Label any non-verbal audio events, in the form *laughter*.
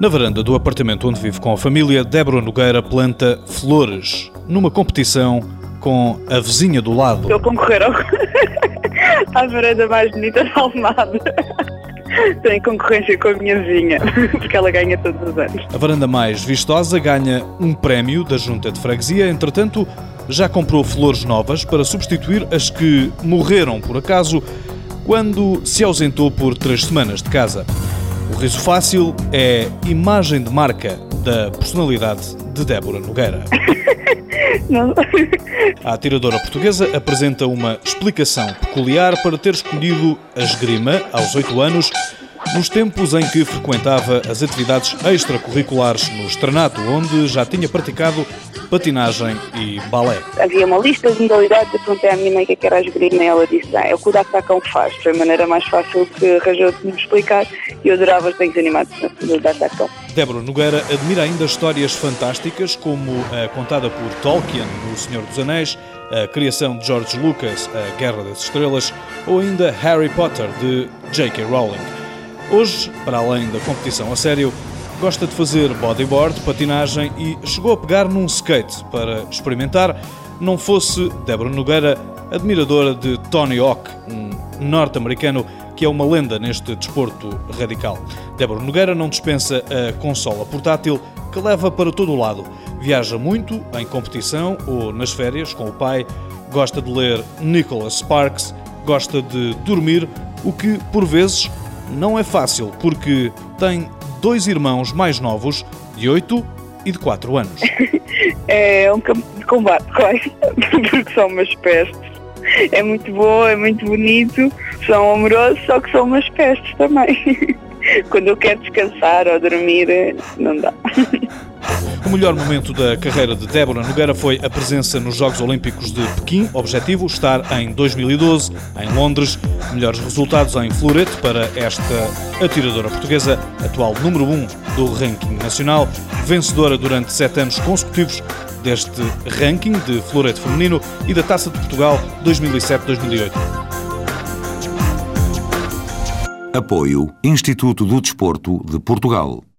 Na varanda do apartamento onde vive com a família, Débora Nogueira planta flores numa competição com a vizinha do lado. Estou a concorrer ao... *laughs* à varanda mais bonita da Almada. *laughs* Estou em concorrência com a minha vizinha, *laughs* porque ela ganha todos os anos. A varanda mais vistosa ganha um prémio da junta de freguesia, entretanto, já comprou flores novas para substituir as que morreram por acaso quando se ausentou por três semanas de casa. O riso fácil é imagem de marca da personalidade de Débora Nogueira. *laughs* Não. A atiradora portuguesa apresenta uma explicação peculiar para ter escolhido a esgrima aos oito anos, nos tempos em que frequentava as atividades extracurriculares no Estrenato, onde já tinha praticado patinagem e balé. Havia uma lista de modalidades, eu perguntei à minha mãe o que é era esgrima e ela disse, ah, é o que o D'Artacão faz. Foi a maneira mais fácil que arranjou de me explicar e eu adorava os desenhos animados do D'Artacão. Débora Nogueira admira ainda histórias fantásticas, como a contada por Tolkien no Senhor dos Anéis, a criação de George Lucas, A Guerra das Estrelas, ou ainda Harry Potter, de J.K. Rowling. Hoje, para além da competição a sério, gosta de fazer bodyboard, patinagem e chegou a pegar num skate para experimentar, não fosse Débora Nogueira admiradora de Tony Hawk, um norte-americano que é uma lenda neste desporto radical. Débora Nogueira não dispensa a consola portátil que leva para todo o lado. Viaja muito em competição ou nas férias com o pai, gosta de ler Nicholas Sparks, gosta de dormir, o que por vezes não é fácil porque tem dois irmãos mais novos, de 8 e de 4 anos. *laughs* É um campo de combate, *laughs* quase, porque são umas pestes. É muito bom, é muito bonito, são amorosos, só que são umas pestes também. *laughs* Quando eu quero descansar ou dormir, não dá. O melhor momento da carreira de Débora Nogueira foi a presença nos Jogos Olímpicos de Pequim, objetivo estar em 2012 em Londres. Melhores resultados em florete para esta atiradora portuguesa, atual número 1 um do ranking nacional, vencedora durante sete anos consecutivos deste ranking de florete feminino e da Taça de Portugal 2007-2008. Apoio Instituto do Desporto de Portugal.